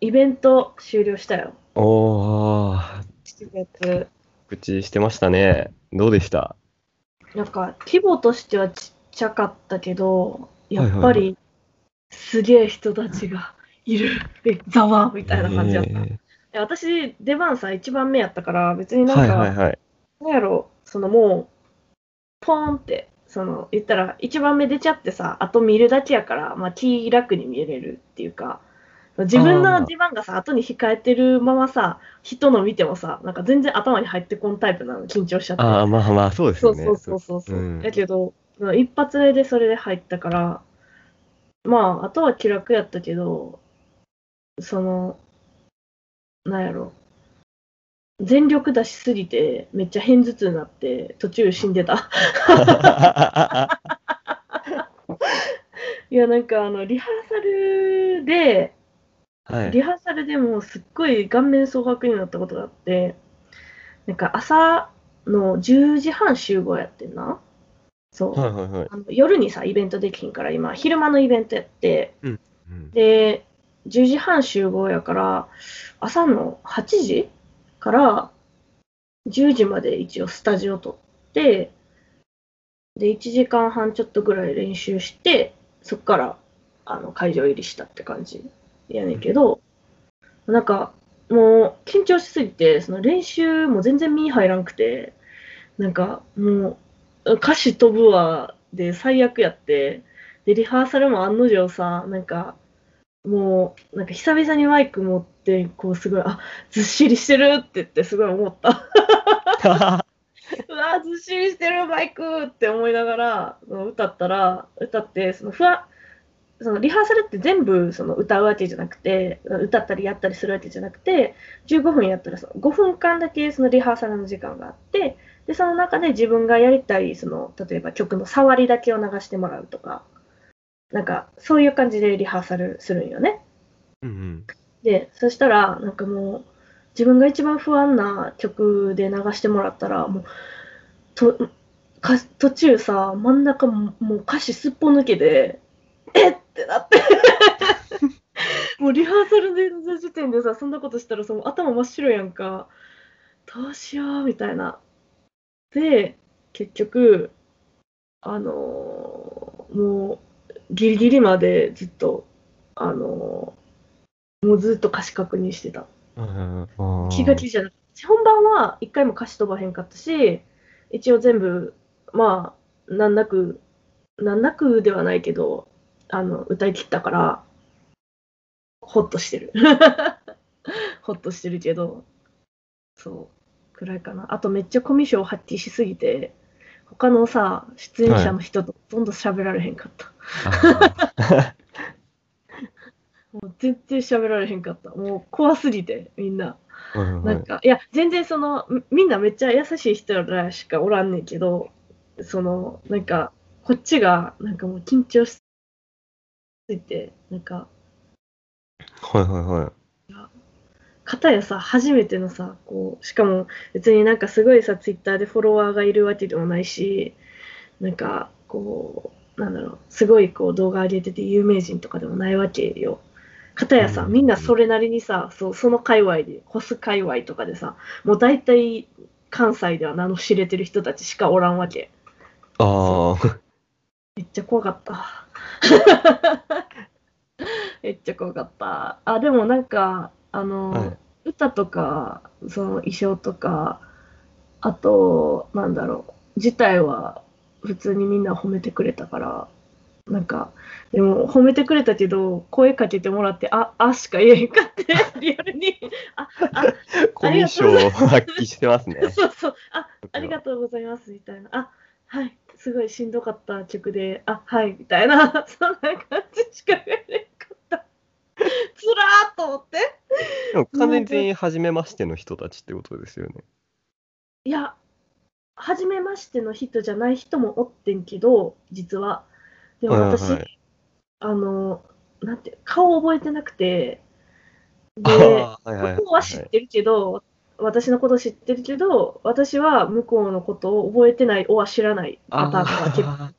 イベント終了したよ。おー、7月。告知してましたね。どうでした？なんか、規模としてはちっちゃかったけど、やっぱはいはいり、すげえ人たちがいる。え、ざわみたいな感じだった。ええ私、出番さ、一番目やったから、別にーなんか、はいはいはい。なんやろ、そのもう、ポーンって、その、言ったら、一番目出ちゃってさ、あと見るだけやから、まあ、気楽に見れるっていうか、自分の出番がさ、後に控えてるままさ、人の見てもさ、なんか全然頭に入ってこんタイプなの、緊張しちゃって。ああ、まあまあ、そうですよね。そうそうそうそうそう。うんだけど、一発目でそれで入ったから、まあ、あとは気楽やったけど、その、なんやろ。全力出しすぎて、めっちゃ偏頭痛になって、途中死んでた。いや、なんかあの、リハーサルで、はい。リハーサルでもうすっごい顔面蒼白になったことがあって、なんか朝の10時半集合やってんな？そう。はいはいはい。あの夜にさ、イベントできひんから、今、昼間のイベントやって、うんで、10時半集合やから、朝の8時から10時まで一応スタジオ取って、で、1時間半ちょっとぐらい練習して、そっからあの会場入りしたって感じやねんけど、なんか、もう緊張しすぎて、その練習も全然身に入らんくて、なんかもう歌詞飛ぶわで最悪やって、で、リハーサルも案の定さ、なんか、もう、なんか久々にマイク持って、こうすごい、あ、ずっしりしてるって言ってすごい思った。うわずっしりしてるマイクって思いながら歌ったら歌ってそのふわそのリハーサルって全部その歌うわけじゃなくて歌ったりやったりするわけじゃなくて15分やったらその5分間だけそのリハーサルの時間があってでその中で自分がやりたいその例えば曲の触りだけを流してもらうとかなんかそういう感じでリハーサルするんよね。うんうん。で、そしたら、なんかもう、自分が一番不安な曲で流してもらったら、もう、とか途中さ、真ん中ももう歌詞すっぽ抜けで、えっってなって。もうリハーサルでの時点でさ、そんなことしたらその頭真っ白やんか。どうしようみたいな。で、結局、あのーもう、ギリギリまでずっと、あのーもうずっと歌詞確認してた。うん気が気じゃなくて、本番は一回も歌詞飛ばへんかったし、一応全部、まあ、難なく、難なくではないけど、あの、歌い切ったから、ほっとしてる。ほっとしてるけど、そう、くらいかな。あとめっちゃコミュ障発揮しすぎて、他のさ、出演者の人とほとんど喋られへんかった。あ もう全然喋られへんかった。もう怖すぎて、みんな。ーはいはいなんか、いや、全然その、みみんなめっちゃ優しい人らしかおらんねんけど、その、なんか、こっちが、なんかもう緊張しすぎて、なんか、はいはいはい。片やさ、初めてのさ、こう、しかも別になんかすごいさ、ツイッターでフォロワーがいるわけでもないし、なんか、こう、なんだろう、すごいこう動画上げてて有名人とかでもないわけよ。片やさ、うんみんなそれなりにさ、そうその界隈で、ホス界隈とかでさ、もう大体関西では名の知れてる人たちしかおらんわけ。ああ。めっちゃ怖かった。めっちゃ怖かった。あ、でもなんか、あの、はい。歌とか、その衣装とか、あと、なんだろう、自体は普通にみんな褒めてくれたから、なんか、でも褒めてくれたけど、声かけてもらって、あ、あしか言えへんかって、リアルに、あ、あ、コミュ障を発揮してますね。そうそう、あ、ありがとうございます、みたいな。あ、はい、すごいしんどかった曲で、あ、はい、みたいな、そんな感じしか言えなかった。つらーっと思って。でも完全に初めましての人たちってことですよね。いや、初めましての人じゃない人もおってんけど、実は。でも私、はいはいあの、なんて、顔覚えてなくて、で、はいはいは知ってるけど、私のこと知ってるけど、私は向こうのことを覚えてない、おは知らないパターンが結構。あ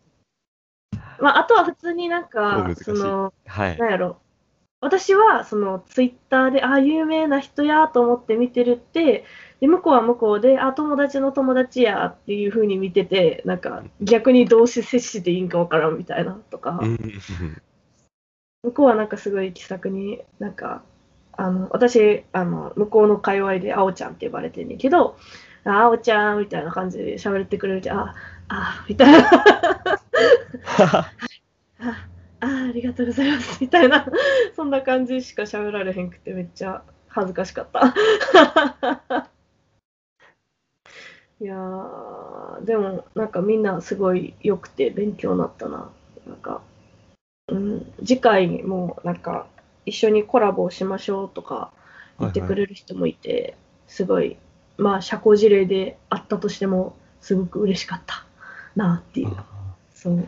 まあ、あとは普通になんか、その、ーはい。なんやろ、私はそのツイッターで、あ、有名な人やと思って見てるって、で、向こうは向こうで、あ、友達の友達やっていう風に見てて、なんか逆にどうし接していいんかわからんみたいなとか、うん。向こうはなんかすごい気さくに、なんか、あの、私、あの、向こうの界隈であおちゃんって呼ばれてんねんけど、ああおちゃんみたいな感じで喋ってくれるて、あ、あ、みたいな。あ、あ、ありがとうございます、みたいな、そんな感じしか喋られへんくて、めっちゃ恥ずかしかった。いやー、でも、なんかみんなすごい良くて勉強になったな。なんか、うん、次回もなんか一緒にコラボしましょうとか言ってくれる人もいて、すごい、まあ社交辞令であったとしても、すごく嬉しかったなっていう。そう。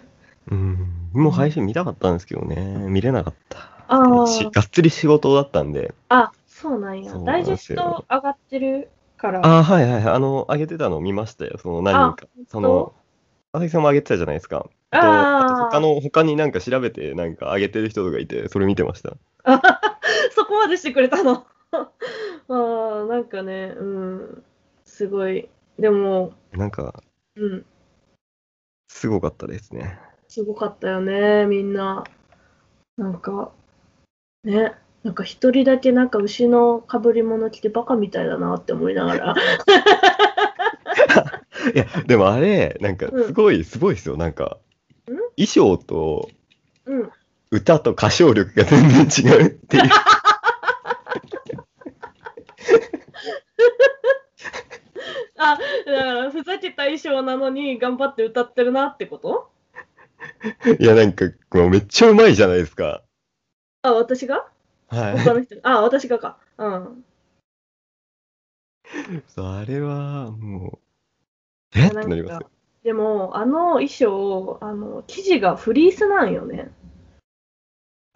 うん。もう配信見たかったんですけどね。見れなかった。あがっつり仕事だったんで。あ、そうなんや。ダイジェスト上がってるから。ああ、はいはいはい。あの、上げてたの見ましたよ。その何人か。その、朝日さんも上げてたじゃないですか。ああと他の、他になんか調べて、なんか上げてる人とかいて、それ見てました。そこまでしてくれたの。ああ、なんかね、うん、すごい。でも、なんか、うん、すごかったですね。すごかったよね、みんな。なんか、ね、なんか一人だけなんか牛の被り物着てバカみたいだなって思いながら。いや、でもあれ、なんか、すごい、すごいですよ。なんか、衣装とうん。歌と歌唱力が全然違うっていう。あ、だからふざけた衣装なのに頑張って歌ってるなってこと？いや、なんか、もうめっちゃうまいじゃないですか。あ、私が？はい。他の人。あ、私がか。うん。あれは、もう、え？ってなりますよ。でも、あの衣装、あの、生地がフリースなんよね。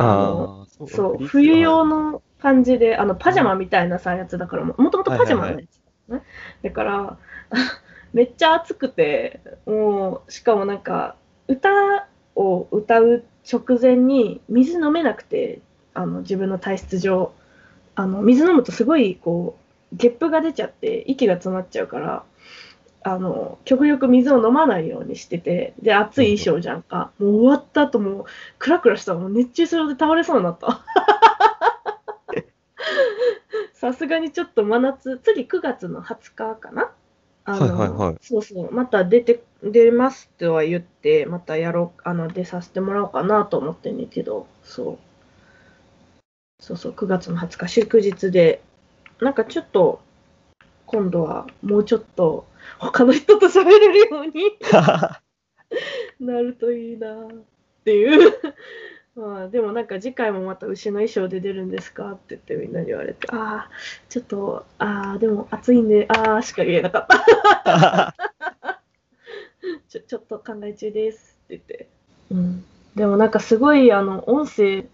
ああ、そそう、冬用の感じで、あの、パジャマみたいなさ、やつだから、もともとパジャマのやつ、ね。だから、めっちゃ暑くて、もう、しかもなんか、歌を歌う直前に水飲めなくて、あの、自分の体質上。あの、水飲むとすごい、こう、ゲップが出ちゃって、息が詰まっちゃうから、あの、極力水を飲まないようにしてて、で、暑い衣装じゃんか。もう終わった後もう、クラクラしたらもう熱中症で倒れそうになった。さすがにちょっと真夏、次9月の20日かな？あの、はいはいはいそうそう、また出て、出ますとは言って、またやろう、あの、出させてもらおうかなと思ってんねんけど、そう。そうそう、9月の20日、祝日で、なんかちょっと、今度はもうちょっと他の人と喋れるように なるといいなっていう。まあ、でもなんか次回もまた牛の衣装で出るんですかって言ってみんなに言われて、ああ、ちょっと、ああ、でも暑いんで、ああしか言えなかった。ちょちょっと考え中ですって言って。うん。でもなんかすごい、あの、音声、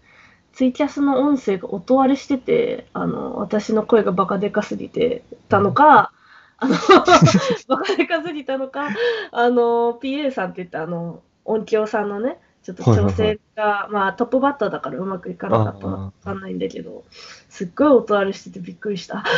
ツイキャスの音声が音割れしてて、あの、私の声がバカでかすぎてたのか、あの、バカでかすぎたのか、あの、PA さんって言ったあの、音響さんのね、ちょっと調整が、まあトップバッターだからうまくいかなかったのかわかんないんだけど、すっごい音割れしててびっくりした。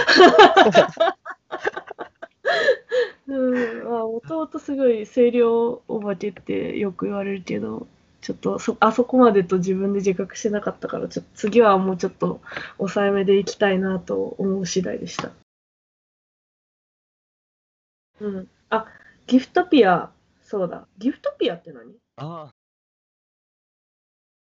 うん、まあ、もともとすごい声量お化けってよく言われるけど、ちょっとそ、あそこまでと自分で自覚してなかったから、ちょっと次はもうちょっと抑えめでいきたいなと思う次第でした。うん。あ、ギフトピア、そうだ。ギフトピアって何？あ